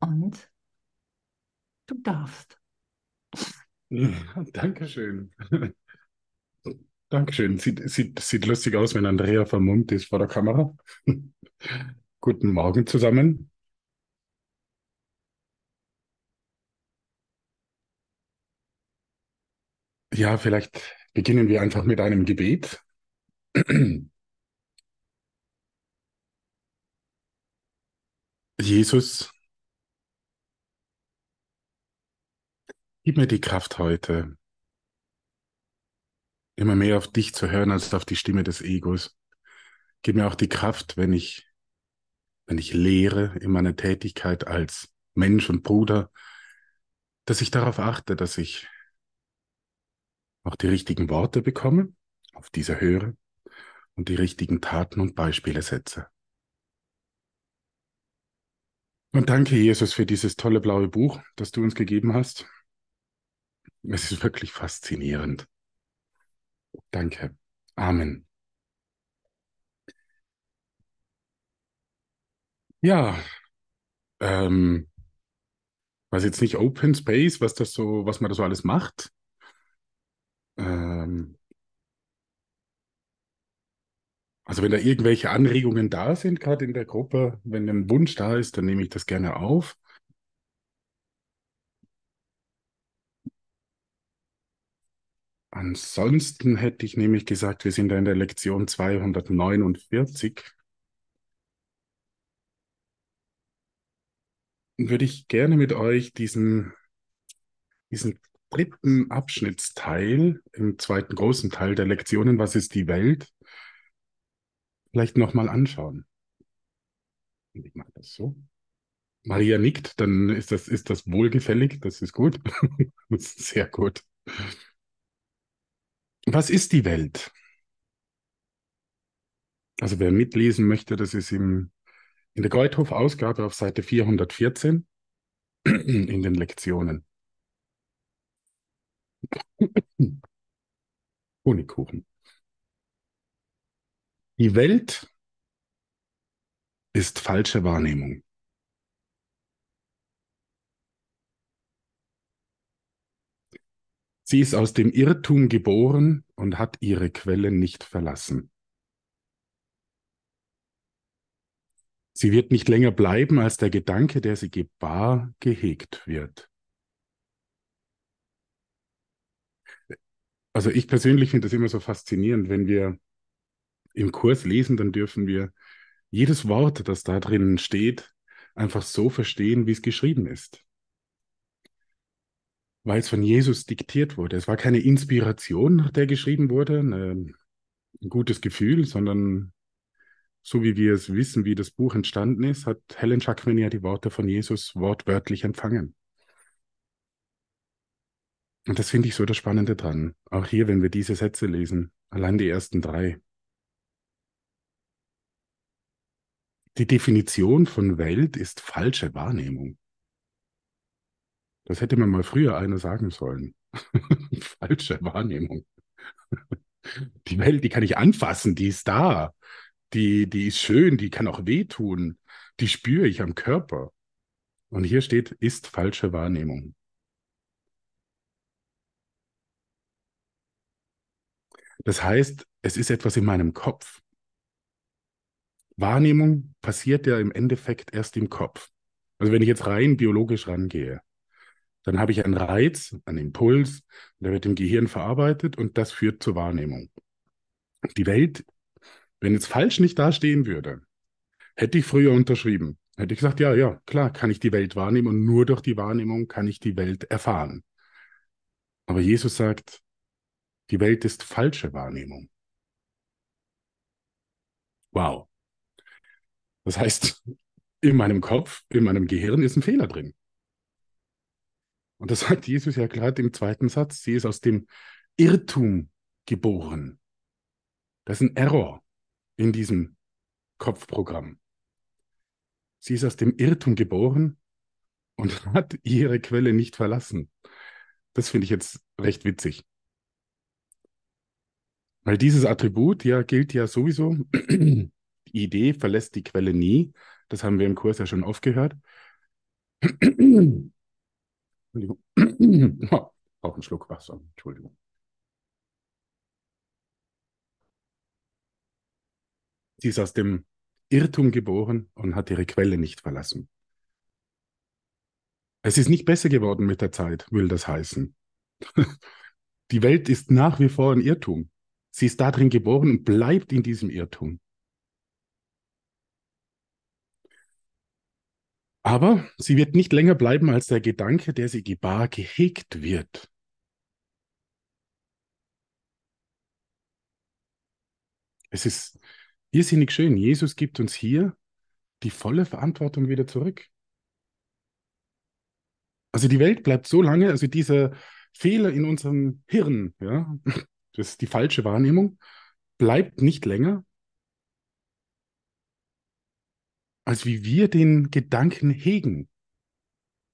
Und du darfst. Dankeschön. Dankeschön. Sieht, sieht, sieht lustig aus, wenn Andrea vermummt ist vor der Kamera. Guten Morgen zusammen. Ja, vielleicht beginnen wir einfach mit einem Gebet. Jesus, gib mir die Kraft heute, immer mehr auf dich zu hören als auf die Stimme des Egos. Gib mir auch die Kraft, wenn ich, wenn ich lehre in meiner Tätigkeit als Mensch und Bruder, dass ich darauf achte, dass ich auch die richtigen Worte bekomme, auf diese höre und die richtigen Taten und Beispiele setze. Und danke, Jesus, für dieses tolle blaue Buch, das du uns gegeben hast. Es ist wirklich faszinierend. Danke. Amen. Ja, ähm, weiß jetzt nicht Open Space, was das so, was man da so alles macht. Ähm, also wenn da irgendwelche Anregungen da sind, gerade in der Gruppe, wenn ein Wunsch da ist, dann nehme ich das gerne auf. Ansonsten hätte ich nämlich gesagt, wir sind da in der Lektion 249. Würde ich gerne mit euch diesen, diesen dritten Abschnittsteil im zweiten großen Teil der Lektionen, was ist die Welt, vielleicht nochmal anschauen. Ich mache das so. Maria nickt, dann ist das, ist das wohlgefällig, das ist gut. sehr gut. Was ist die Welt? Also wer mitlesen möchte, das ist im, in der Greuthof-Ausgabe auf Seite 414 in den Lektionen. Honigkuchen. Die Welt ist falsche Wahrnehmung. Sie ist aus dem Irrtum geboren und hat ihre Quelle nicht verlassen. Sie wird nicht länger bleiben, als der Gedanke, der sie gebar, gehegt wird. Also ich persönlich finde das immer so faszinierend, wenn wir im Kurs lesen, dann dürfen wir jedes Wort, das da drinnen steht, einfach so verstehen, wie es geschrieben ist. Weil es von Jesus diktiert wurde. Es war keine Inspiration, nach der geschrieben wurde, ein gutes Gefühl, sondern so wie wir es wissen, wie das Buch entstanden ist, hat Helen Schackman ja die Worte von Jesus wortwörtlich empfangen. Und das finde ich so das Spannende dran. Auch hier, wenn wir diese Sätze lesen, allein die ersten drei. Die Definition von Welt ist falsche Wahrnehmung. Das hätte man mal früher einer sagen sollen. falsche Wahrnehmung. Die Welt, die kann ich anfassen, die ist da. Die, die ist schön, die kann auch wehtun. Die spüre ich am Körper. Und hier steht, ist falsche Wahrnehmung. Das heißt, es ist etwas in meinem Kopf. Wahrnehmung passiert ja im Endeffekt erst im Kopf. Also wenn ich jetzt rein biologisch rangehe, dann habe ich einen Reiz, einen Impuls, der wird im Gehirn verarbeitet und das führt zur Wahrnehmung. Die Welt, wenn jetzt falsch nicht dastehen würde, hätte ich früher unterschrieben. Hätte ich gesagt, ja, ja, klar, kann ich die Welt wahrnehmen und nur durch die Wahrnehmung kann ich die Welt erfahren. Aber Jesus sagt, die Welt ist falsche Wahrnehmung. Wow. Das heißt, in meinem Kopf, in meinem Gehirn ist ein Fehler drin. Und das sagt Jesus ja gerade im zweiten Satz. Sie ist aus dem Irrtum geboren. Das ist ein Error in diesem Kopfprogramm. Sie ist aus dem Irrtum geboren und hat ihre Quelle nicht verlassen. Das finde ich jetzt recht witzig. Weil dieses Attribut ja gilt ja sowieso, die Idee verlässt die Quelle nie. Das haben wir im Kurs ja schon oft gehört. Entschuldigung. Auch einen Schluck Wasser. Entschuldigung. Sie ist aus dem Irrtum geboren und hat ihre Quelle nicht verlassen. Es ist nicht besser geworden mit der Zeit, will das heißen. Die Welt ist nach wie vor ein Irrtum. Sie ist darin geboren und bleibt in diesem Irrtum. Aber sie wird nicht länger bleiben als der Gedanke, der sie gebar, gehegt wird. Es ist irrsinnig schön. Jesus gibt uns hier die volle Verantwortung wieder zurück. Also die Welt bleibt so lange, also dieser Fehler in unserem Hirn, ja, das ist die falsche Wahrnehmung, bleibt nicht länger, als wie wir den Gedanken hegen,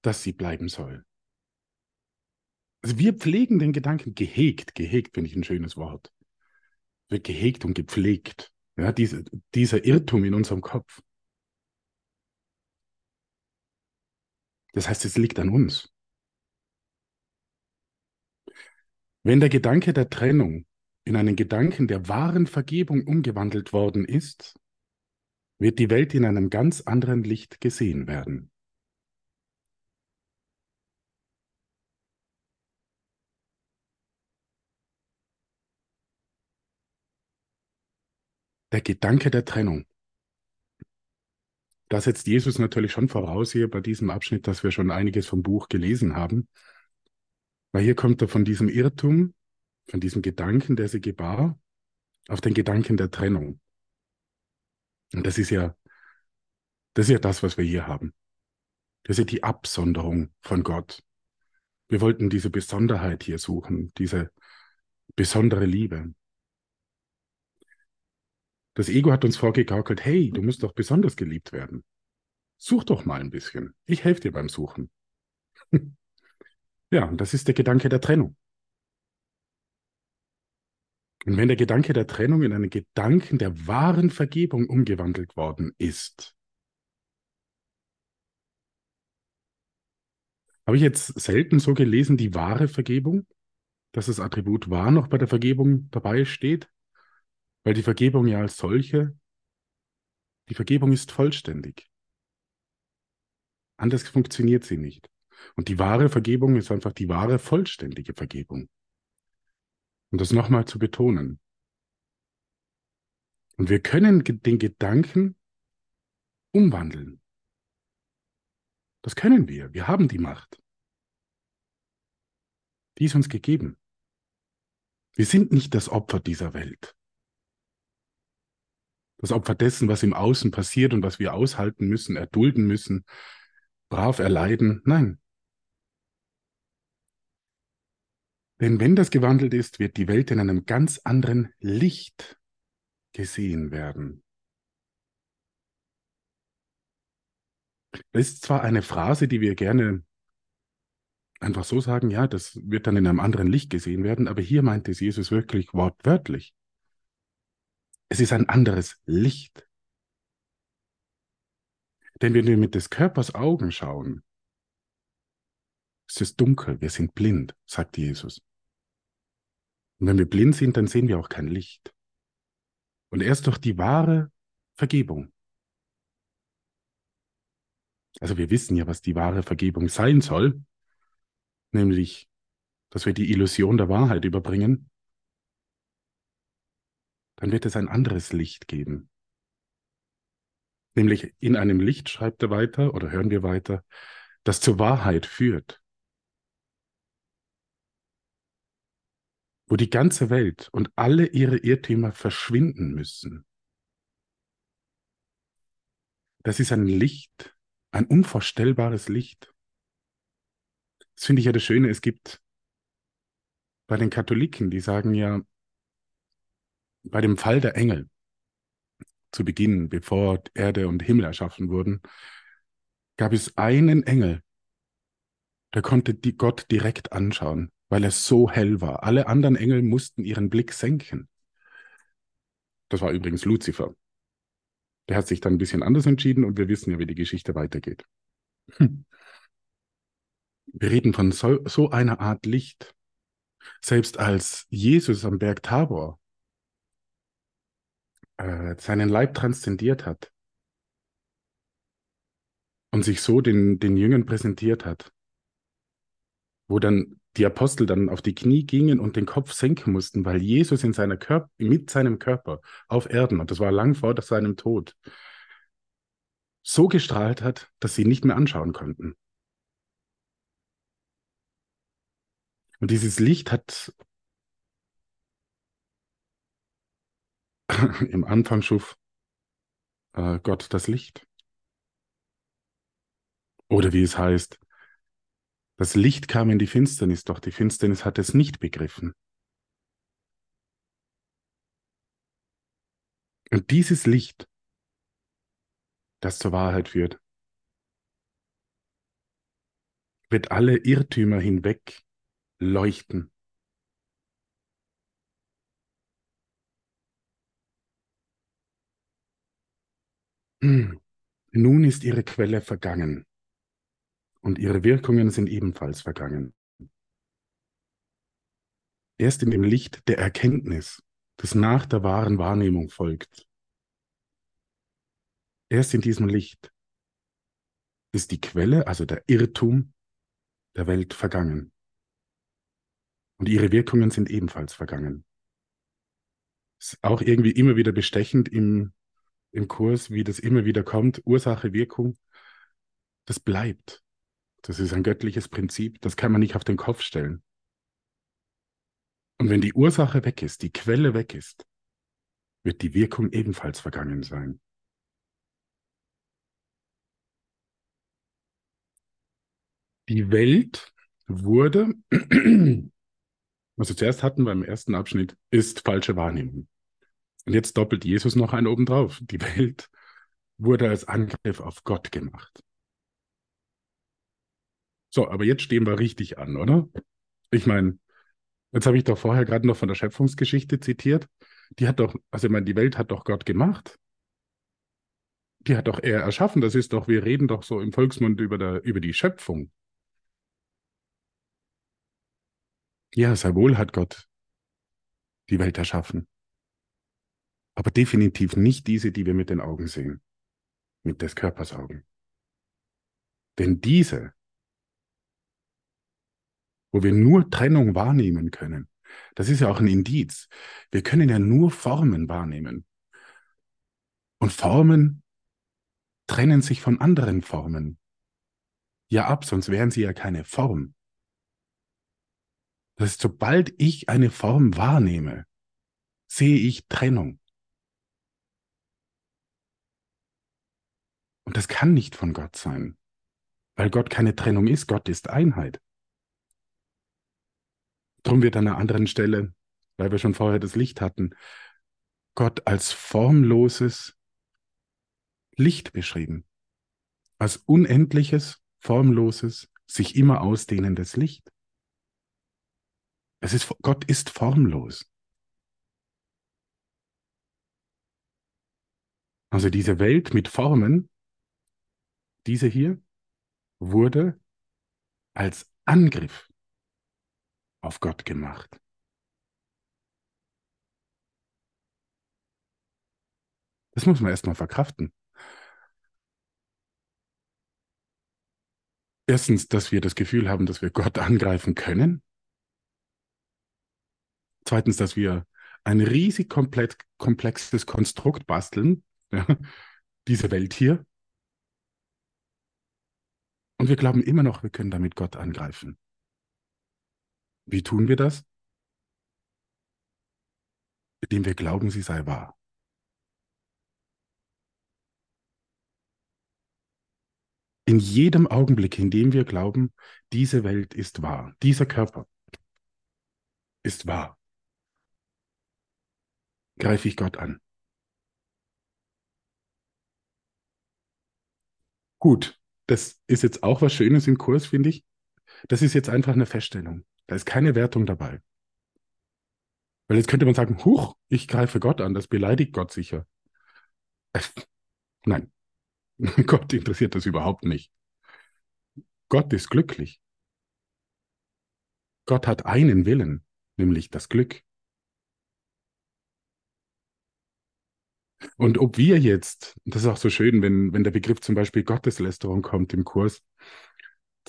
dass sie bleiben soll. Also wir pflegen den Gedanken gehegt, gehegt finde ich ein schönes Wort. Wird gehegt und gepflegt. Ja, diese, dieser Irrtum in unserem Kopf. Das heißt, es liegt an uns. Wenn der Gedanke der Trennung in einen Gedanken der wahren Vergebung umgewandelt worden ist, wird die Welt in einem ganz anderen Licht gesehen werden. Der Gedanke der Trennung. Da setzt Jesus natürlich schon voraus hier bei diesem Abschnitt, dass wir schon einiges vom Buch gelesen haben. Weil hier kommt er von diesem Irrtum, von diesem Gedanken, der sie gebar, auf den Gedanken der Trennung. Und das ist ja, das ist ja das, was wir hier haben. Das ist ja die Absonderung von Gott. Wir wollten diese Besonderheit hier suchen, diese besondere Liebe. Das Ego hat uns vorgegaukelt, hey, du musst doch besonders geliebt werden. Such doch mal ein bisschen. Ich helfe dir beim Suchen. ja, und das ist der Gedanke der Trennung. Und wenn der Gedanke der Trennung in einen Gedanken der wahren Vergebung umgewandelt worden ist, habe ich jetzt selten so gelesen, die wahre Vergebung, dass das Attribut wahr noch bei der Vergebung dabei steht, weil die Vergebung ja als solche, die Vergebung ist vollständig. Anders funktioniert sie nicht. Und die wahre Vergebung ist einfach die wahre, vollständige Vergebung. Um das nochmal zu betonen. Und wir können den Gedanken umwandeln. Das können wir. Wir haben die Macht. Die ist uns gegeben. Wir sind nicht das Opfer dieser Welt. Das Opfer dessen, was im Außen passiert und was wir aushalten müssen, erdulden müssen, brav erleiden. Nein, Denn wenn das gewandelt ist, wird die Welt in einem ganz anderen Licht gesehen werden. Das ist zwar eine Phrase, die wir gerne einfach so sagen, ja, das wird dann in einem anderen Licht gesehen werden, aber hier meint es Jesus wirklich wortwörtlich. Es ist ein anderes Licht. Denn wenn wir mit des Körpers Augen schauen, es ist dunkel, wir sind blind, sagt Jesus. Und wenn wir blind sind, dann sehen wir auch kein Licht. Und erst durch die wahre Vergebung. Also wir wissen ja, was die wahre Vergebung sein soll, nämlich, dass wir die Illusion der Wahrheit überbringen, dann wird es ein anderes Licht geben. Nämlich in einem Licht, schreibt er weiter oder hören wir weiter, das zur Wahrheit führt. Wo die ganze Welt und alle ihre Irrtümer verschwinden müssen. Das ist ein Licht, ein unvorstellbares Licht. Das finde ich ja das Schöne, es gibt bei den Katholiken, die sagen ja, bei dem Fall der Engel zu Beginn, bevor Erde und Himmel erschaffen wurden, gab es einen Engel, der konnte die Gott direkt anschauen weil es so hell war. Alle anderen Engel mussten ihren Blick senken. Das war übrigens Luzifer. Der hat sich dann ein bisschen anders entschieden und wir wissen ja, wie die Geschichte weitergeht. Hm. Wir reden von so, so einer Art Licht. Selbst als Jesus am Berg Tabor äh, seinen Leib transzendiert hat und sich so den, den Jüngern präsentiert hat, wo dann die Apostel dann auf die Knie gingen und den Kopf senken mussten, weil Jesus in seiner Körper, mit seinem Körper auf Erden, und das war lang vor seinem Tod, so gestrahlt hat, dass sie nicht mehr anschauen konnten. Und dieses Licht hat im Anfang schuf äh, Gott das Licht. Oder wie es heißt, das Licht kam in die Finsternis, doch die Finsternis hat es nicht begriffen. Und dieses Licht, das zur Wahrheit führt, wird alle Irrtümer hinweg leuchten. Nun ist ihre Quelle vergangen und ihre Wirkungen sind ebenfalls vergangen. Erst in dem Licht der Erkenntnis, das nach der wahren Wahrnehmung folgt, erst in diesem Licht ist die Quelle, also der Irrtum der Welt vergangen. Und ihre Wirkungen sind ebenfalls vergangen. Ist auch irgendwie immer wieder bestechend im, im Kurs, wie das immer wieder kommt. Ursache, Wirkung, das bleibt. Das ist ein göttliches Prinzip, das kann man nicht auf den Kopf stellen. Und wenn die Ursache weg ist, die Quelle weg ist, wird die Wirkung ebenfalls vergangen sein. Die Welt wurde, was wir zuerst hatten beim ersten Abschnitt, ist falsche Wahrnehmung. Und jetzt doppelt Jesus noch einen obendrauf. Die Welt wurde als Angriff auf Gott gemacht. So, aber jetzt stehen wir richtig an, oder? Ich meine, jetzt habe ich doch vorher gerade noch von der Schöpfungsgeschichte zitiert. Die hat doch, also ich meine, die Welt hat doch Gott gemacht. Die hat doch er erschaffen. Das ist doch, wir reden doch so im Volksmund über, der, über die Schöpfung. Ja, sehr wohl hat Gott die Welt erschaffen. Aber definitiv nicht diese, die wir mit den Augen sehen. Mit des Körpers Augen. Denn diese wo wir nur Trennung wahrnehmen können. Das ist ja auch ein Indiz. Wir können ja nur Formen wahrnehmen. Und Formen trennen sich von anderen Formen. Ja ab, sonst wären sie ja keine Form. Das ist, sobald ich eine Form wahrnehme, sehe ich Trennung. Und das kann nicht von Gott sein, weil Gott keine Trennung ist. Gott ist Einheit. Drum wird an einer anderen Stelle, weil wir schon vorher das Licht hatten, Gott als formloses Licht beschrieben. Als unendliches, formloses, sich immer ausdehnendes Licht. Es ist, Gott ist formlos. Also diese Welt mit Formen, diese hier, wurde als Angriff auf Gott gemacht. Das muss man erstmal verkraften. Erstens, dass wir das Gefühl haben, dass wir Gott angreifen können. Zweitens, dass wir ein riesig komplexes Konstrukt basteln, ja, diese Welt hier. Und wir glauben immer noch, wir können damit Gott angreifen. Wie tun wir das? Indem wir glauben, sie sei wahr. In jedem Augenblick, in dem wir glauben, diese Welt ist wahr, dieser Körper ist wahr, greife ich Gott an. Gut, das ist jetzt auch was Schönes im Kurs, finde ich. Das ist jetzt einfach eine Feststellung. Da ist keine Wertung dabei. Weil jetzt könnte man sagen, huch, ich greife Gott an, das beleidigt Gott sicher. Äh, nein, Gott interessiert das überhaupt nicht. Gott ist glücklich. Gott hat einen Willen, nämlich das Glück. Und ob wir jetzt, das ist auch so schön, wenn, wenn der Begriff zum Beispiel Gotteslästerung kommt im Kurs,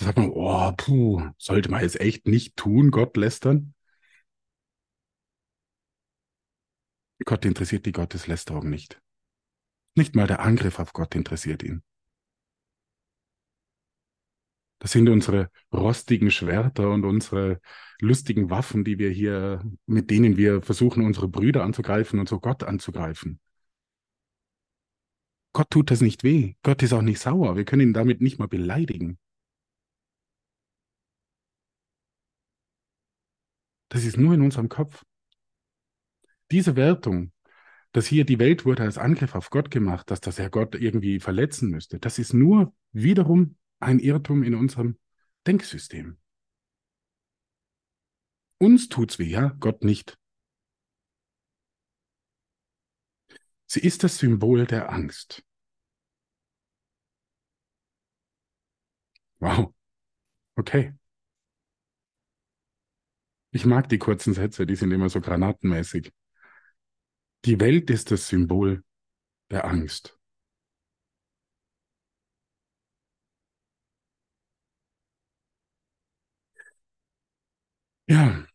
sagt man, oh, puh, sollte man jetzt echt nicht tun, Gott lästern? Gott interessiert die Gotteslästerung nicht. Nicht mal der Angriff auf Gott interessiert ihn. Das sind unsere rostigen Schwerter und unsere lustigen Waffen, die wir hier, mit denen wir versuchen, unsere Brüder anzugreifen und so Gott anzugreifen. Gott tut das nicht weh. Gott ist auch nicht sauer. Wir können ihn damit nicht mal beleidigen. Das ist nur in unserem Kopf. Diese Wertung, dass hier die Welt wurde als Angriff auf Gott gemacht, dass das Herr Gott irgendwie verletzen müsste, das ist nur wiederum ein Irrtum in unserem Denksystem. Uns tut's weh, ja, Gott nicht. Sie ist das Symbol der Angst. Wow. Okay. Ich mag die kurzen Sätze, die sind immer so granatenmäßig. Die Welt ist das Symbol der Angst. Ja.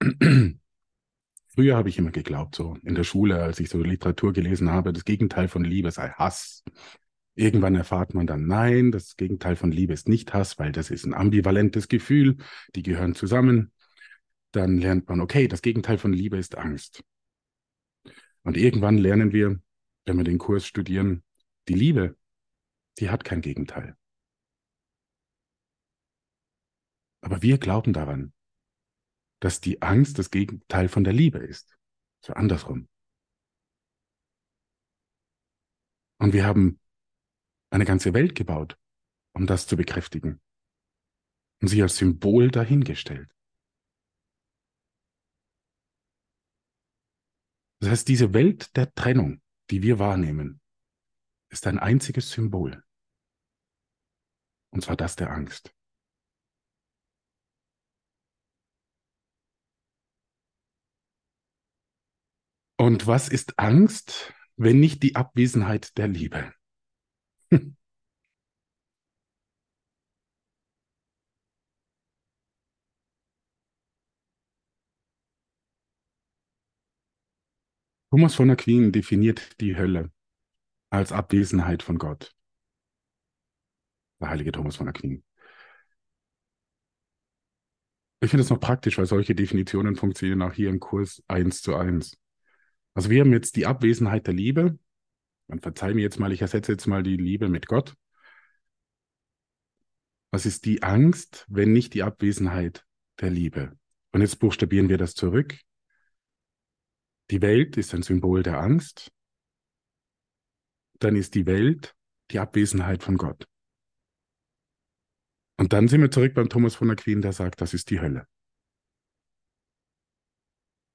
Früher habe ich immer geglaubt, so in der Schule, als ich so Literatur gelesen habe, das Gegenteil von Liebe sei Hass. Irgendwann erfahrt man dann, nein, das Gegenteil von Liebe ist nicht Hass, weil das ist ein ambivalentes Gefühl, die gehören zusammen. Dann lernt man, okay, das Gegenteil von Liebe ist Angst. Und irgendwann lernen wir, wenn wir den Kurs studieren, die Liebe, die hat kein Gegenteil. Aber wir glauben daran, dass die Angst das Gegenteil von der Liebe ist. So andersrum. Und wir haben eine ganze Welt gebaut, um das zu bekräftigen. Und sie als Symbol dahingestellt. Das heißt, diese Welt der Trennung, die wir wahrnehmen, ist ein einziges Symbol. Und zwar das der Angst. Und was ist Angst, wenn nicht die Abwesenheit der Liebe? Thomas von Aquin definiert die Hölle als Abwesenheit von Gott. Der heilige Thomas von Aquin. Ich finde es noch praktisch, weil solche Definitionen funktionieren auch hier im Kurs eins zu eins. Also wir haben jetzt die Abwesenheit der Liebe. Man verzeih mir jetzt mal, ich ersetze jetzt mal die Liebe mit Gott. Was ist die Angst, wenn nicht die Abwesenheit der Liebe? Und jetzt buchstabieren wir das zurück. Die Welt ist ein Symbol der Angst. Dann ist die Welt die Abwesenheit von Gott. Und dann sind wir zurück beim Thomas von Aquin, der sagt, das ist die Hölle.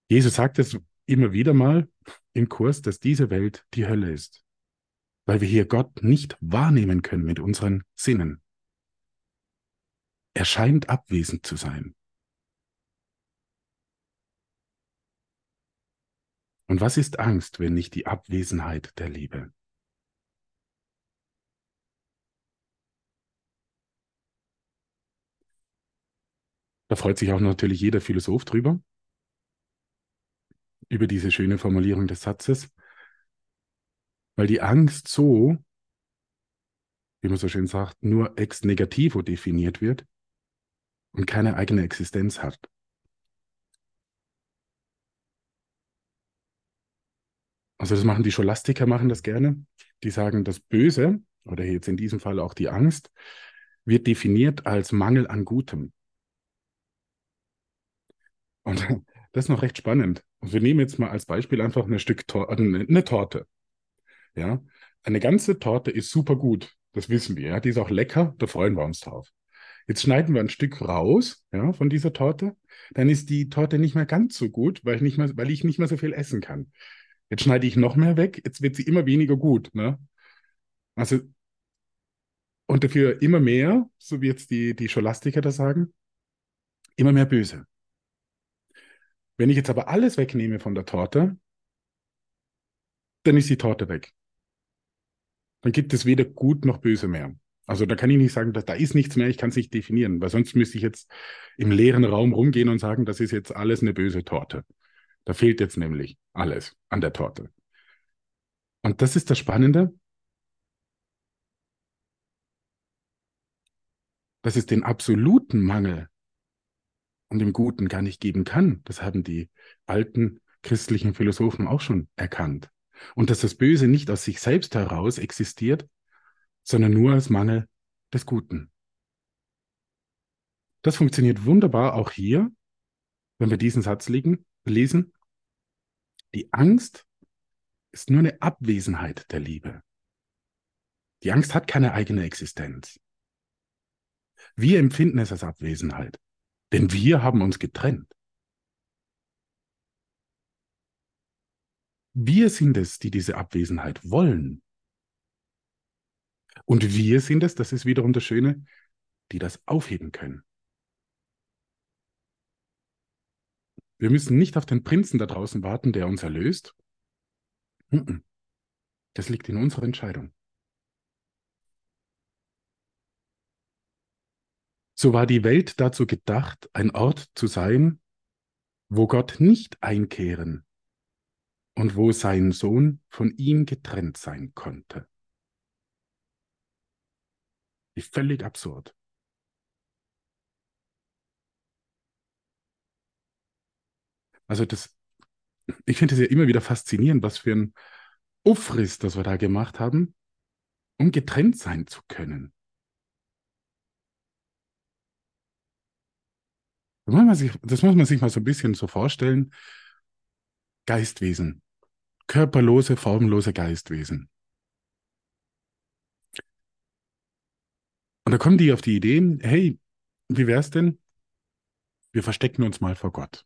Jesus sagt es immer wieder mal im Kurs, dass diese Welt die Hölle ist, weil wir hier Gott nicht wahrnehmen können mit unseren Sinnen. Er scheint abwesend zu sein. Und was ist Angst, wenn nicht die Abwesenheit der Liebe? Da freut sich auch natürlich jeder Philosoph drüber über diese schöne Formulierung des Satzes, weil die Angst so, wie man so schön sagt, nur ex negativo definiert wird und keine eigene Existenz hat. Also das machen die Scholastiker, machen das gerne. Die sagen, das Böse, oder jetzt in diesem Fall auch die Angst, wird definiert als Mangel an Gutem. Und das ist noch recht spannend. Und wir nehmen jetzt mal als Beispiel einfach ein Stück Tor äh, eine Torte. Ja, eine ganze Torte ist super gut. Das wissen wir. Ja, die ist auch lecker. Da freuen wir uns drauf. Jetzt schneiden wir ein Stück raus, ja, von dieser Torte. Dann ist die Torte nicht mehr ganz so gut, weil ich nicht mehr, weil ich nicht mehr so viel essen kann. Jetzt schneide ich noch mehr weg. Jetzt wird sie immer weniger gut. Ne? Also Und dafür immer mehr, so wie jetzt die, die Scholastiker da sagen, immer mehr böse. Wenn ich jetzt aber alles wegnehme von der Torte, dann ist die Torte weg. Dann gibt es weder gut noch böse mehr. Also da kann ich nicht sagen, dass, da ist nichts mehr, ich kann es nicht definieren, weil sonst müsste ich jetzt im leeren Raum rumgehen und sagen, das ist jetzt alles eine böse Torte. Da fehlt jetzt nämlich alles an der Torte. Und das ist das Spannende, dass es den absoluten Mangel und dem Guten gar nicht geben kann. Das haben die alten christlichen Philosophen auch schon erkannt. Und dass das Böse nicht aus sich selbst heraus existiert, sondern nur als Mangel des Guten. Das funktioniert wunderbar auch hier, wenn wir diesen Satz liegen, lesen. Die Angst ist nur eine Abwesenheit der Liebe. Die Angst hat keine eigene Existenz. Wir empfinden es als Abwesenheit, denn wir haben uns getrennt. Wir sind es, die diese Abwesenheit wollen. Und wir sind es, das ist wiederum das Schöne, die das aufheben können. Wir müssen nicht auf den Prinzen da draußen warten, der uns erlöst. Das liegt in unserer Entscheidung. So war die Welt dazu gedacht, ein Ort zu sein, wo Gott nicht einkehren und wo sein Sohn von ihm getrennt sein konnte. Wie völlig absurd. Also das, ich finde es ja immer wieder faszinierend, was für ein Ufriss, das wir da gemacht haben, um getrennt sein zu können. Das muss, man sich, das muss man sich mal so ein bisschen so vorstellen. Geistwesen. Körperlose, formlose Geistwesen. Und da kommen die auf die Idee, hey, wie wär's denn? Wir verstecken uns mal vor Gott.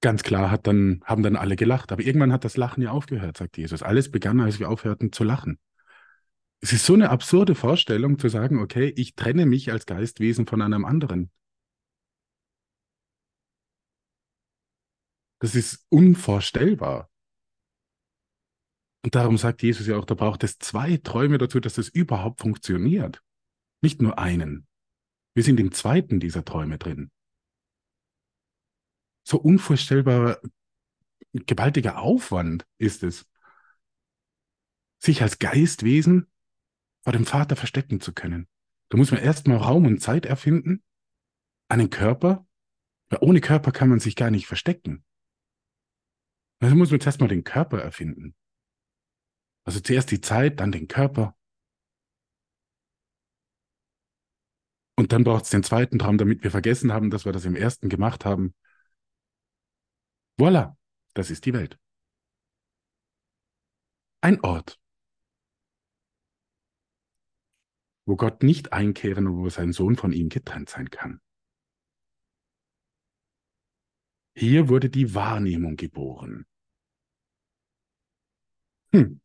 Ganz klar hat dann, haben dann alle gelacht, aber irgendwann hat das Lachen ja aufgehört, sagt Jesus. Alles begann, als wir aufhörten zu lachen. Es ist so eine absurde Vorstellung zu sagen, okay, ich trenne mich als Geistwesen von einem anderen. Das ist unvorstellbar. Und darum sagt Jesus ja auch, da braucht es zwei Träume dazu, dass das überhaupt funktioniert. Nicht nur einen. Wir sind im zweiten dieser Träume drin. So unvorstellbar gewaltiger Aufwand ist es, sich als Geistwesen vor dem Vater verstecken zu können. Da muss man erstmal Raum und Zeit erfinden, einen Körper, weil ohne Körper kann man sich gar nicht verstecken. Also muss man zuerst mal den Körper erfinden. Also zuerst die Zeit, dann den Körper. Und dann braucht es den zweiten Traum, damit wir vergessen haben, dass wir das im ersten gemacht haben. Voila, das ist die Welt. Ein Ort, wo Gott nicht einkehren und wo sein Sohn von ihm getrennt sein kann. Hier wurde die Wahrnehmung geboren. Hm.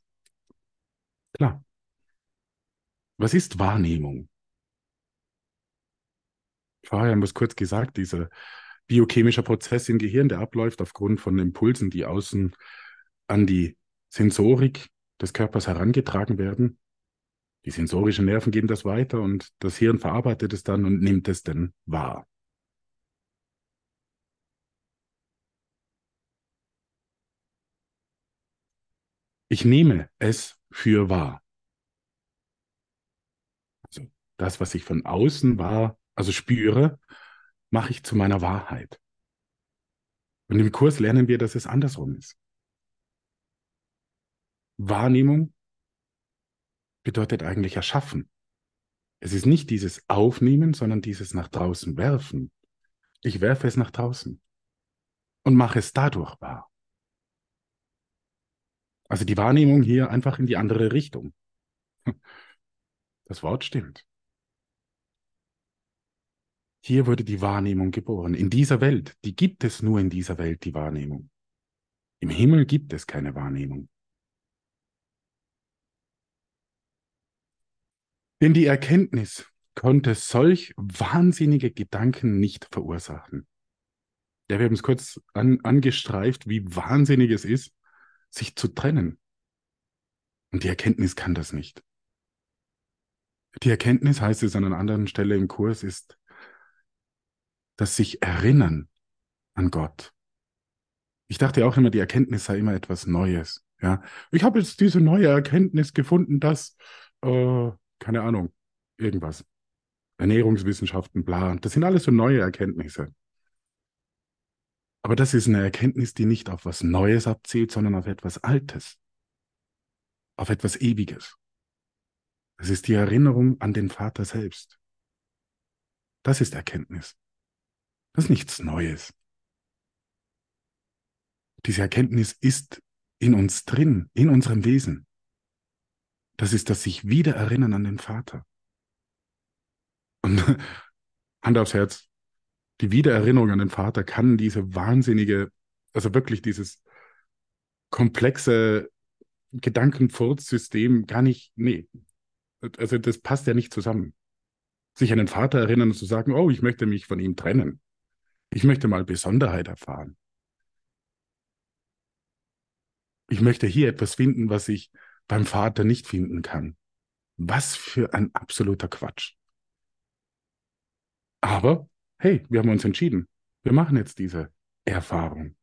Klar. Was ist Wahrnehmung? Vorher haben wir es kurz gesagt, dieser biochemische Prozess im Gehirn, der abläuft aufgrund von Impulsen, die außen an die Sensorik des Körpers herangetragen werden. Die sensorischen Nerven geben das weiter und das Hirn verarbeitet es dann und nimmt es dann wahr. Ich nehme es für wahr. Also das, was ich von außen wahr, also spüre, mache ich zu meiner Wahrheit. Und im Kurs lernen wir, dass es andersrum ist. Wahrnehmung bedeutet eigentlich erschaffen. Es ist nicht dieses Aufnehmen, sondern dieses nach draußen werfen. Ich werfe es nach draußen und mache es dadurch wahr. Also die Wahrnehmung hier einfach in die andere Richtung. Das Wort stimmt. Hier wurde die Wahrnehmung geboren. In dieser Welt, die gibt es nur in dieser Welt, die Wahrnehmung. Im Himmel gibt es keine Wahrnehmung. Denn die Erkenntnis konnte solch wahnsinnige Gedanken nicht verursachen. Ja, wir haben es kurz an, angestreift, wie wahnsinnig es ist, sich zu trennen. Und die Erkenntnis kann das nicht. Die Erkenntnis, heißt es an einer anderen Stelle im Kurs, ist das sich erinnern an Gott. Ich dachte auch immer, die Erkenntnis sei immer etwas Neues. Ja, ich habe jetzt diese neue Erkenntnis gefunden, dass, äh, keine Ahnung, irgendwas, Ernährungswissenschaften, bla. Das sind alles so neue Erkenntnisse. Aber das ist eine Erkenntnis, die nicht auf was Neues abzielt, sondern auf etwas Altes, auf etwas Ewiges. Es ist die Erinnerung an den Vater selbst. Das ist Erkenntnis. Das ist nichts Neues. Diese Erkenntnis ist in uns drin, in unserem Wesen. Das ist das sich wieder erinnern an den Vater. Und Hand aufs Herz, die Wiedererinnerung an den Vater kann diese wahnsinnige, also wirklich dieses komplexe Gedankenfurzsystem gar nicht, nee, also das passt ja nicht zusammen. Sich an den Vater erinnern und zu sagen, oh, ich möchte mich von ihm trennen. Ich möchte mal Besonderheit erfahren. Ich möchte hier etwas finden, was ich beim Vater nicht finden kann. Was für ein absoluter Quatsch. Aber hey, wir haben uns entschieden. Wir machen jetzt diese Erfahrung.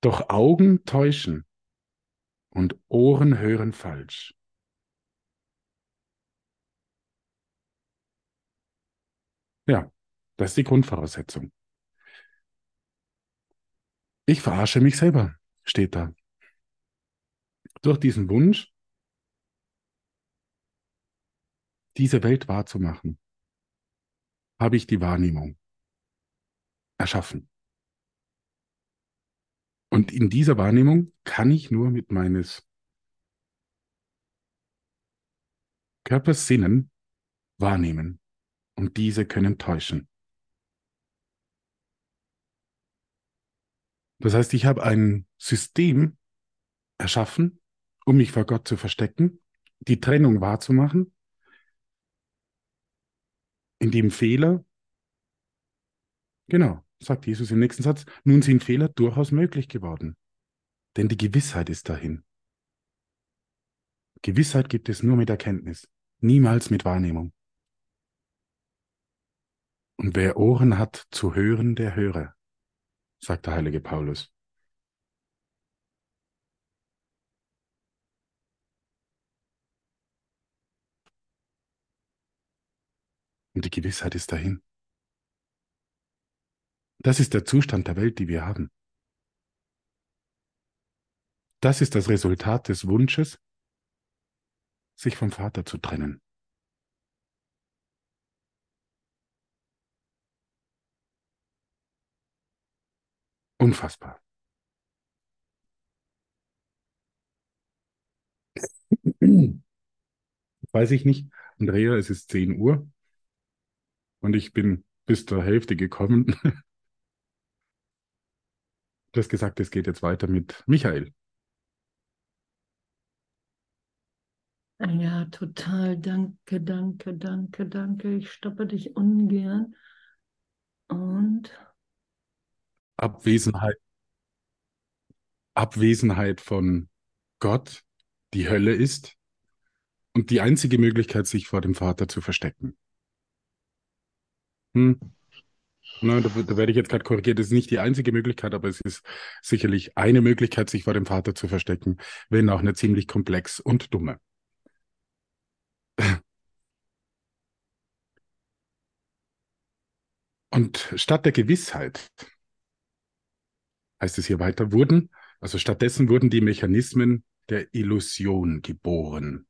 Doch Augen täuschen und Ohren hören falsch. Ja, das ist die Grundvoraussetzung. Ich verarsche mich selber, steht da. Durch diesen Wunsch, diese Welt wahrzumachen, habe ich die Wahrnehmung erschaffen. Und in dieser Wahrnehmung kann ich nur mit meines Körpers Sinnen wahrnehmen. Und diese können täuschen. Das heißt, ich habe ein System erschaffen, um mich vor Gott zu verstecken, die Trennung wahrzumachen, in dem Fehler, genau, sagt Jesus im nächsten Satz, nun sind Fehler durchaus möglich geworden. Denn die Gewissheit ist dahin. Gewissheit gibt es nur mit Erkenntnis, niemals mit Wahrnehmung. Und wer Ohren hat zu hören, der höre, sagt der heilige Paulus. Und die Gewissheit ist dahin. Das ist der Zustand der Welt, die wir haben. Das ist das Resultat des Wunsches, sich vom Vater zu trennen. Unfassbar. Weiß ich nicht. Andrea, es ist 10 Uhr und ich bin bis zur Hälfte gekommen. Du hast gesagt, es geht jetzt weiter mit Michael. Ja, total. Danke, danke, danke, danke. Ich stoppe dich ungern. Und Abwesenheit. Abwesenheit von Gott, die Hölle ist und die einzige Möglichkeit, sich vor dem Vater zu verstecken. Hm. Na, da, da werde ich jetzt gerade korrigiert. Das ist nicht die einzige Möglichkeit, aber es ist sicherlich eine Möglichkeit, sich vor dem Vater zu verstecken, wenn auch eine ziemlich komplex und dumme. Und statt der Gewissheit, heißt es hier weiter, wurden, also stattdessen wurden die Mechanismen der Illusion geboren.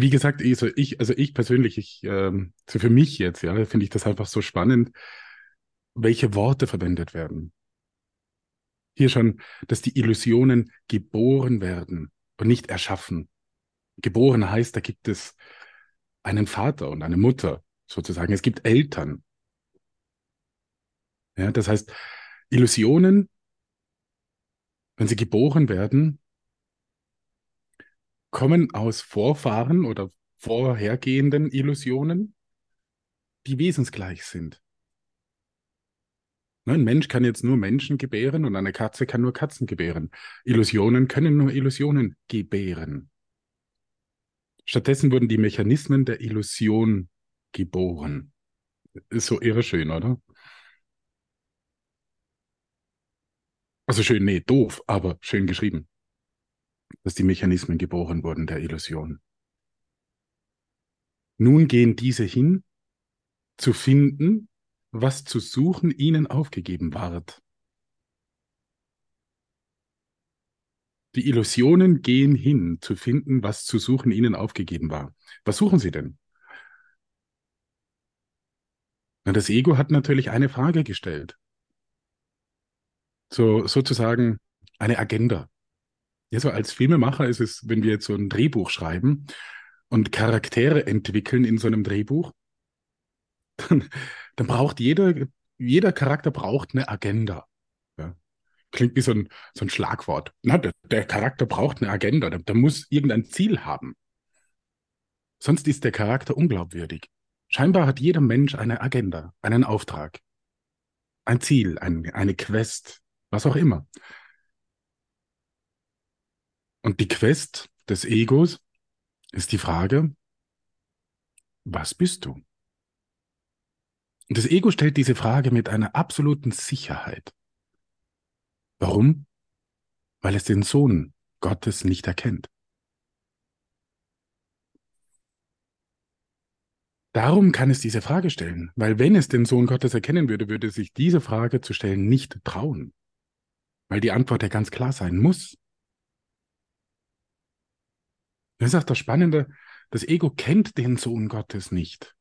Wie gesagt, also ich, also ich persönlich, ich, ähm, also für mich jetzt, ja, finde ich das einfach so spannend, welche Worte verwendet werden. Hier schon, dass die Illusionen geboren werden und nicht erschaffen. Geboren heißt, da gibt es einen Vater und eine Mutter, sozusagen. Es gibt Eltern. Ja, das heißt, Illusionen wenn sie geboren werden, kommen aus Vorfahren oder vorhergehenden Illusionen, die wesensgleich sind. Ne, ein Mensch kann jetzt nur Menschen gebären und eine Katze kann nur Katzen gebären. Illusionen können nur Illusionen gebären. Stattdessen wurden die Mechanismen der Illusion geboren. Ist so irre schön, oder? Also schön, nee, doof, aber schön geschrieben. Dass die Mechanismen geboren wurden der Illusion. Nun gehen diese hin, zu finden, was zu suchen ihnen aufgegeben ward. Die Illusionen gehen hin, zu finden, was zu suchen ihnen aufgegeben war. Was suchen sie denn? Na, das Ego hat natürlich eine Frage gestellt. So, sozusagen eine Agenda. Ja, so als Filmemacher ist es, wenn wir jetzt so ein Drehbuch schreiben und Charaktere entwickeln in so einem Drehbuch, dann, dann braucht jeder, jeder Charakter braucht eine Agenda. Ja. Klingt wie so ein, so ein Schlagwort. Na, der, der Charakter braucht eine Agenda, der, der muss irgendein Ziel haben. Sonst ist der Charakter unglaubwürdig. Scheinbar hat jeder Mensch eine Agenda, einen Auftrag, ein Ziel, ein, eine Quest, was auch immer. Und die Quest des Egos ist die Frage, was bist du? Und das Ego stellt diese Frage mit einer absoluten Sicherheit. Warum? Weil es den Sohn Gottes nicht erkennt. Darum kann es diese Frage stellen, weil wenn es den Sohn Gottes erkennen würde, würde es sich diese Frage zu stellen nicht trauen, weil die Antwort ja ganz klar sein muss. Das ist auch das Spannende, das Ego kennt den Sohn Gottes nicht.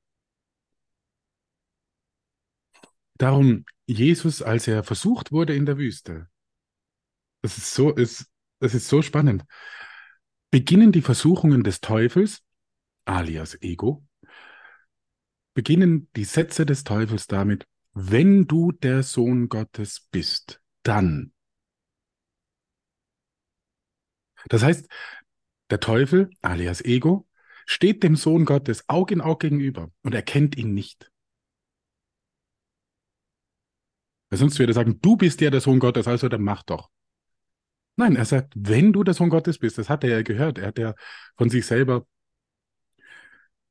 Darum, Jesus, als er versucht wurde in der Wüste, das ist so, ist, das ist so spannend, beginnen die Versuchungen des Teufels, alias Ego, beginnen die Sätze des Teufels damit, wenn du der Sohn Gottes bist, dann. Das heißt, der Teufel, alias Ego, steht dem Sohn Gottes Aug in Aug gegenüber und erkennt ihn nicht. Weil sonst würde er sagen, du bist ja der Sohn Gottes, also dann mach doch. Nein, er sagt, wenn du der Sohn Gottes bist, das hat er ja gehört. Er hat ja von sich selber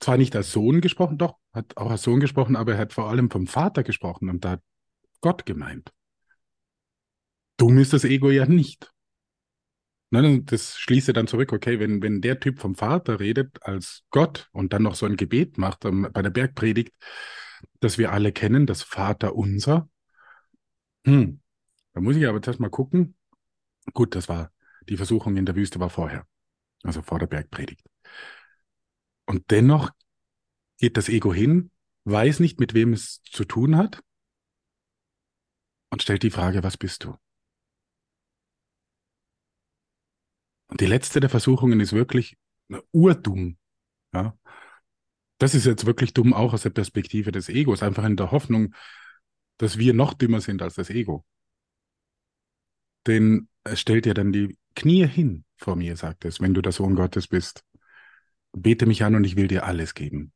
zwar nicht als Sohn gesprochen, doch, hat auch als Sohn gesprochen, aber er hat vor allem vom Vater gesprochen und da hat Gott gemeint. Dumm ist das Ego ja nicht. Nein, das schließe dann zurück, okay, wenn, wenn der Typ vom Vater redet als Gott und dann noch so ein Gebet macht um, bei der Bergpredigt, das wir alle kennen, das Vater unser, hm, da muss ich aber zuerst mal gucken. Gut, das war, die Versuchung in der Wüste war vorher, also vor der Bergpredigt. Und dennoch geht das Ego hin, weiß nicht, mit wem es zu tun hat und stellt die Frage, was bist du? Und die letzte der Versuchungen ist wirklich urdumm. Ja? Das ist jetzt wirklich dumm, auch aus der Perspektive des Egos, einfach in der Hoffnung, dass wir noch dümmer sind als das Ego. Denn es stellt ja dann die Knie hin vor mir, sagt es, wenn du der Sohn Gottes bist. Bete mich an und ich will dir alles geben.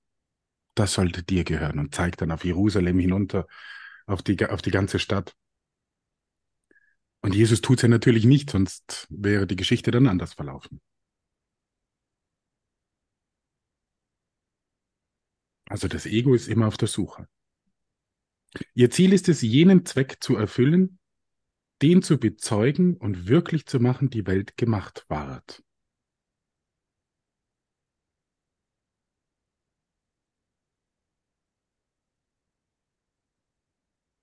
Das sollte dir gehören und zeigt dann auf Jerusalem hinunter, auf die, auf die ganze Stadt. Und Jesus tut es ja natürlich nicht, sonst wäre die Geschichte dann anders verlaufen. Also das Ego ist immer auf der Suche. Ihr Ziel ist es, jenen Zweck zu erfüllen, den zu bezeugen und wirklich zu machen, die Welt gemacht ward.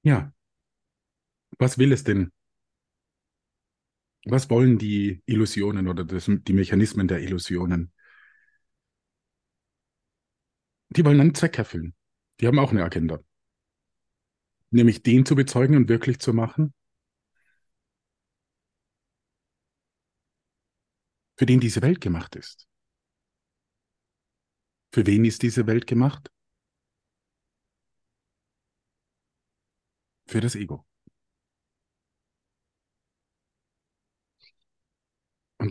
Ja, was will es denn was wollen die Illusionen oder das, die Mechanismen der Illusionen? Die wollen einen Zweck erfüllen. Die haben auch eine Agenda. Nämlich den zu bezeugen und wirklich zu machen, für den diese Welt gemacht ist. Für wen ist diese Welt gemacht? Für das Ego.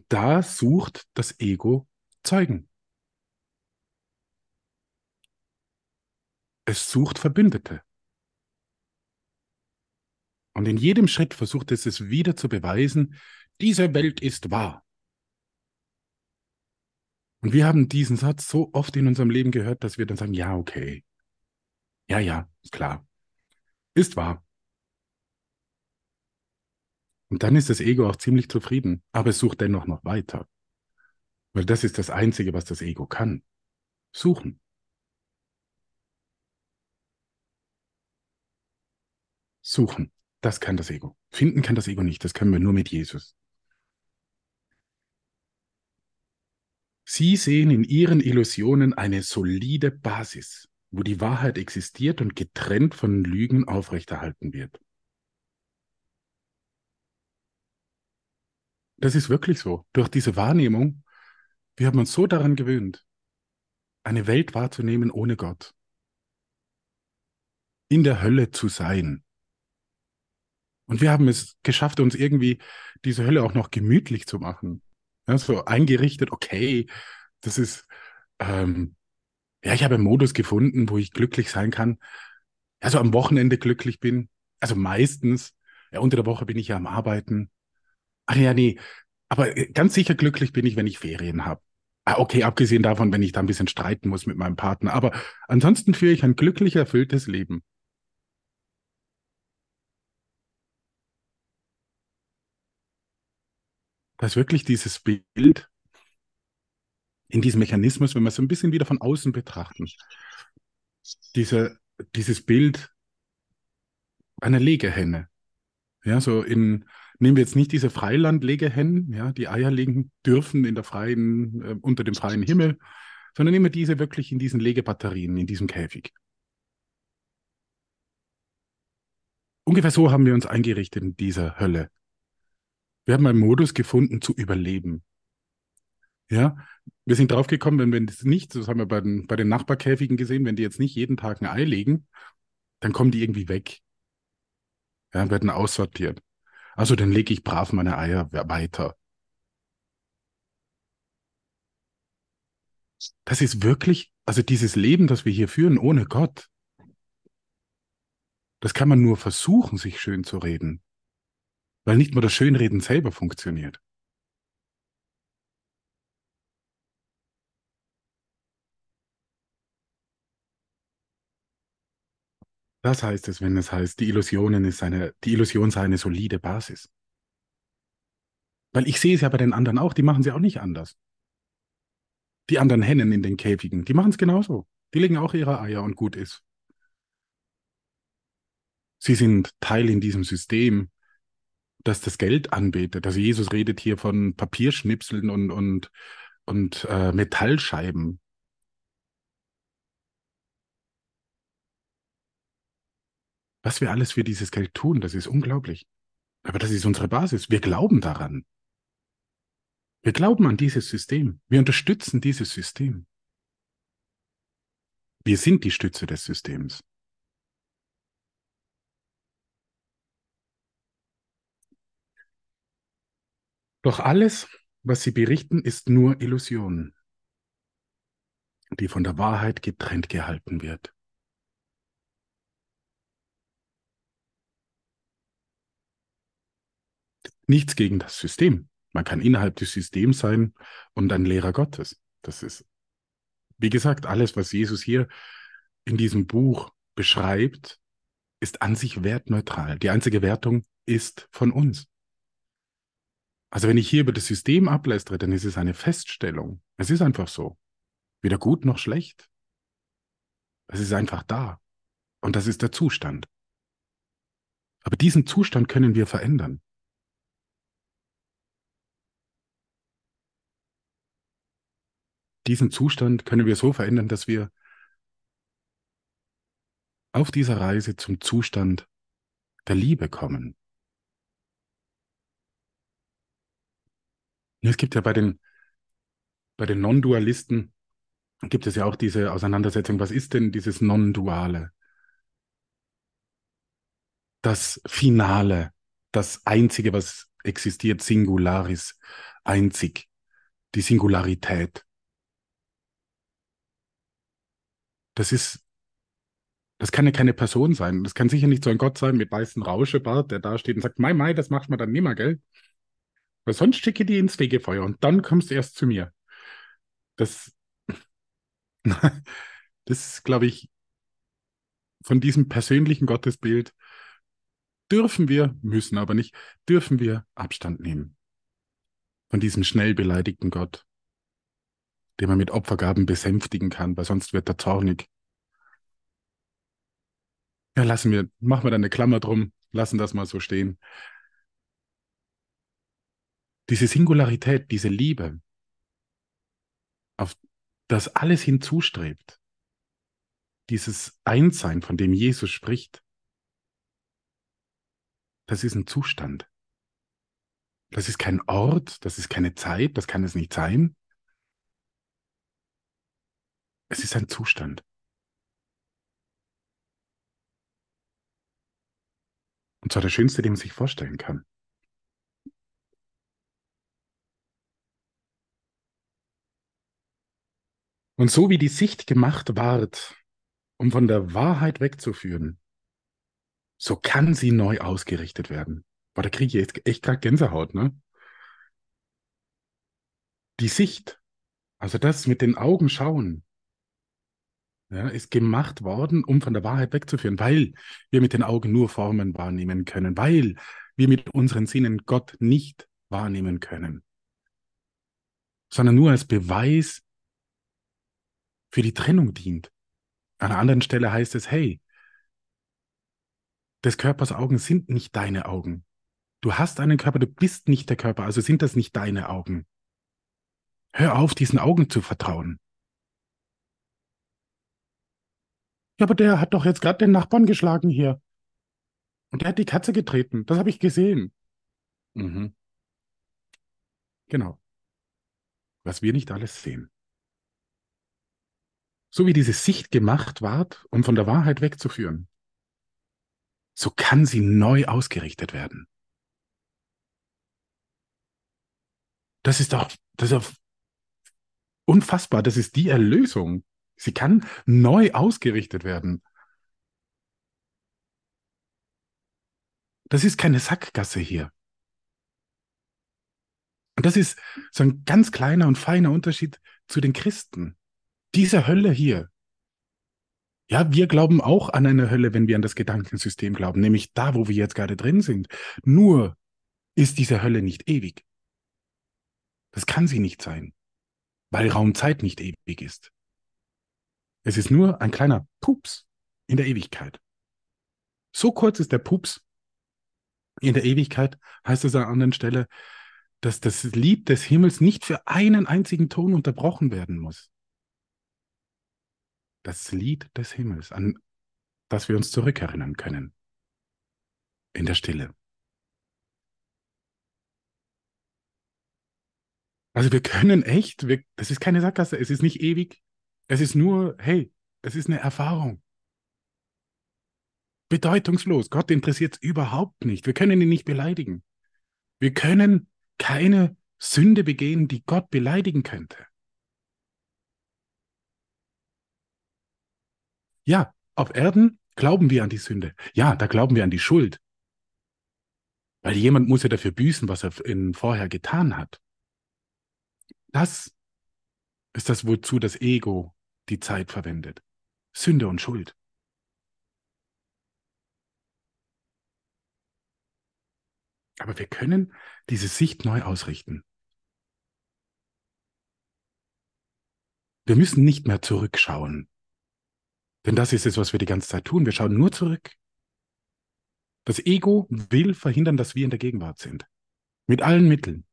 Da sucht das Ego Zeugen. Es sucht Verbündete. Und in jedem Schritt versucht es es wieder zu beweisen, diese Welt ist wahr. Und wir haben diesen Satz so oft in unserem Leben gehört, dass wir dann sagen, ja, okay. Ja, ja, ist klar. Ist wahr. Und dann ist das Ego auch ziemlich zufrieden, aber es sucht dennoch noch weiter. Weil das ist das Einzige, was das Ego kann. Suchen. Suchen. Das kann das Ego. Finden kann das Ego nicht. Das können wir nur mit Jesus. Sie sehen in ihren Illusionen eine solide Basis, wo die Wahrheit existiert und getrennt von Lügen aufrechterhalten wird. Das ist wirklich so. Durch diese Wahrnehmung, wir haben uns so daran gewöhnt, eine Welt wahrzunehmen ohne Gott. In der Hölle zu sein. Und wir haben es geschafft, uns irgendwie diese Hölle auch noch gemütlich zu machen. Ja, so eingerichtet, okay, das ist, ähm, ja, ich habe einen Modus gefunden, wo ich glücklich sein kann. Also am Wochenende glücklich bin. Also meistens. Ja, unter der Woche bin ich ja am Arbeiten. Ach ja, nee. Aber äh, ganz sicher glücklich bin ich, wenn ich Ferien habe. Ah, okay, abgesehen davon, wenn ich da ein bisschen streiten muss mit meinem Partner. Aber ansonsten führe ich ein glücklich erfülltes Leben. dass wirklich dieses Bild in diesem Mechanismus, wenn wir es so ein bisschen wieder von außen betrachten, diese, dieses Bild einer Legehenne. Ja, so in, nehmen wir jetzt nicht diese Freilandlegehennen, ja, die Eier legen dürfen in der freien, äh, unter dem freien Himmel, sondern nehmen wir diese wirklich in diesen Legebatterien, in diesem Käfig. Ungefähr so haben wir uns eingerichtet in dieser Hölle. Wir haben einen Modus gefunden, zu überleben. Ja, wir sind draufgekommen, wenn wir das nicht, das haben wir bei den, bei den Nachbarkäfigen gesehen, wenn die jetzt nicht jeden Tag ein Ei legen, dann kommen die irgendwie weg. Ja, werden aussortiert. Also dann lege ich brav meine Eier weiter. Das ist wirklich, also dieses Leben, das wir hier führen ohne Gott, das kann man nur versuchen, sich schön zu reden weil nicht mal das Schönreden selber funktioniert. Das heißt es, wenn es heißt, die Illusionen ist eine, die Illusion sei eine solide Basis. Weil ich sehe es ja bei den anderen auch, die machen sie auch nicht anders. Die anderen Hennen in den Käfigen, die machen es genauso. Die legen auch ihre Eier und gut ist. Sie sind Teil in diesem System, dass das Geld anbetet. Also Jesus redet hier von Papierschnipseln und, und, und äh, Metallscheiben. Was wir alles für dieses Geld tun, das ist unglaublich. Aber das ist unsere Basis. Wir glauben daran. Wir glauben an dieses System. Wir unterstützen dieses System. Wir sind die Stütze des Systems. Doch alles, was sie berichten, ist nur Illusion, die von der Wahrheit getrennt gehalten wird. Nichts gegen das System. Man kann innerhalb des Systems sein und ein Lehrer Gottes. Das ist, wie gesagt, alles, was Jesus hier in diesem Buch beschreibt, ist an sich wertneutral. Die einzige Wertung ist von uns. Also wenn ich hier über das System ablästere, dann ist es eine Feststellung. Es ist einfach so. Weder gut noch schlecht. Es ist einfach da. Und das ist der Zustand. Aber diesen Zustand können wir verändern. Diesen Zustand können wir so verändern, dass wir auf dieser Reise zum Zustand der Liebe kommen. Es gibt ja bei den, bei den Non-Dualisten, gibt es ja auch diese Auseinandersetzung, was ist denn dieses Non-Duale? Das Finale, das Einzige, was existiert, Singularis, einzig, die Singularität. Das ist, das kann ja keine Person sein. Das kann sicher nicht so ein Gott sein mit weißem Rauschebart, der da steht und sagt, Mai, Mai, das macht man dann nimmer, gell? Weil sonst schicke die ins Fegefeuer und dann kommst du erst zu mir. Das, das glaube ich, von diesem persönlichen Gottesbild dürfen wir, müssen aber nicht, dürfen wir Abstand nehmen. Von diesem schnell beleidigten Gott, den man mit Opfergaben besänftigen kann, weil sonst wird er zornig. Ja, lassen wir, machen wir da eine Klammer drum, lassen das mal so stehen. Diese Singularität, diese Liebe, auf das alles hinzustrebt, dieses Einssein, von dem Jesus spricht, das ist ein Zustand. Das ist kein Ort, das ist keine Zeit, das kann es nicht sein. Es ist ein Zustand. Und zwar der schönste, den man sich vorstellen kann. Und so wie die Sicht gemacht ward, um von der Wahrheit wegzuführen, so kann sie neu ausgerichtet werden. Boah, da kriege ich jetzt echt gerade Gänsehaut, ne? Die Sicht, also das mit den Augen schauen, ja, ist gemacht worden, um von der Wahrheit wegzuführen, weil wir mit den Augen nur Formen wahrnehmen können, weil wir mit unseren Sinnen Gott nicht wahrnehmen können, sondern nur als Beweis für die Trennung dient. An einer anderen Stelle heißt es, hey, des Körpers Augen sind nicht deine Augen. Du hast einen Körper, du bist nicht der Körper, also sind das nicht deine Augen. Hör auf, diesen Augen zu vertrauen. Ja, aber der hat doch jetzt gerade den Nachbarn geschlagen hier. Und der hat die Katze getreten. Das habe ich gesehen. Mhm. Genau. Was wir nicht alles sehen. So wie diese Sicht gemacht ward, um von der Wahrheit wegzuführen so kann sie neu ausgerichtet werden. Das ist doch, das ist doch unfassbar. Das ist die Erlösung. Sie kann neu ausgerichtet werden. Das ist keine Sackgasse hier. Und das ist so ein ganz kleiner und feiner Unterschied zu den Christen. Diese Hölle hier, ja, wir glauben auch an eine Hölle, wenn wir an das Gedankensystem glauben, nämlich da, wo wir jetzt gerade drin sind. Nur ist diese Hölle nicht ewig. Das kann sie nicht sein, weil Raumzeit nicht ewig ist. Es ist nur ein kleiner Pups in der Ewigkeit. So kurz ist der Pups in der Ewigkeit, heißt es an einer anderen Stelle, dass das Lied des Himmels nicht für einen einzigen Ton unterbrochen werden muss das Lied des Himmels, an das wir uns zurückerinnern können. In der Stille. Also wir können echt, wir, das ist keine Sackgasse, es ist nicht ewig. Es ist nur, hey, es ist eine Erfahrung. Bedeutungslos. Gott interessiert es überhaupt nicht. Wir können ihn nicht beleidigen. Wir können keine Sünde begehen, die Gott beleidigen könnte. Ja, auf Erden glauben wir an die Sünde. Ja, da glauben wir an die Schuld. Weil jemand muss ja dafür büßen, was er vorher getan hat. Das ist das, wozu das Ego die Zeit verwendet. Sünde und Schuld. Aber wir können diese Sicht neu ausrichten. Wir müssen nicht mehr zurückschauen. Denn das ist es, was wir die ganze Zeit tun. Wir schauen nur zurück. Das Ego will verhindern, dass wir in der Gegenwart sind. Mit allen Mitteln.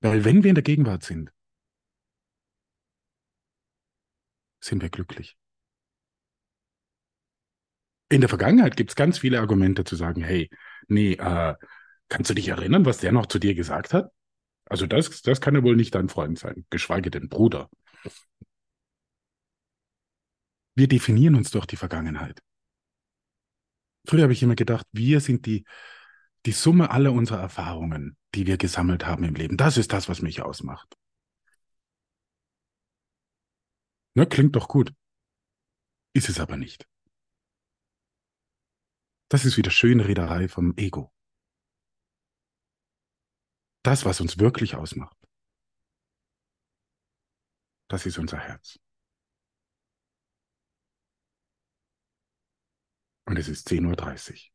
Weil wenn wir in der Gegenwart sind, sind wir glücklich. In der Vergangenheit gibt es ganz viele Argumente zu sagen, hey, nee, äh, kannst du dich erinnern, was der noch zu dir gesagt hat? Also das, das kann ja wohl nicht dein Freund sein, geschweige denn Bruder. Wir definieren uns durch die Vergangenheit. Früher habe ich immer gedacht, wir sind die die Summe aller unserer Erfahrungen, die wir gesammelt haben im Leben, das ist das, was mich ausmacht. Ne, klingt doch gut. Ist es aber nicht. Das ist wieder schöne Rederei vom Ego. Das, was uns wirklich ausmacht, das ist unser Herz. Und es ist 10.30 Uhr.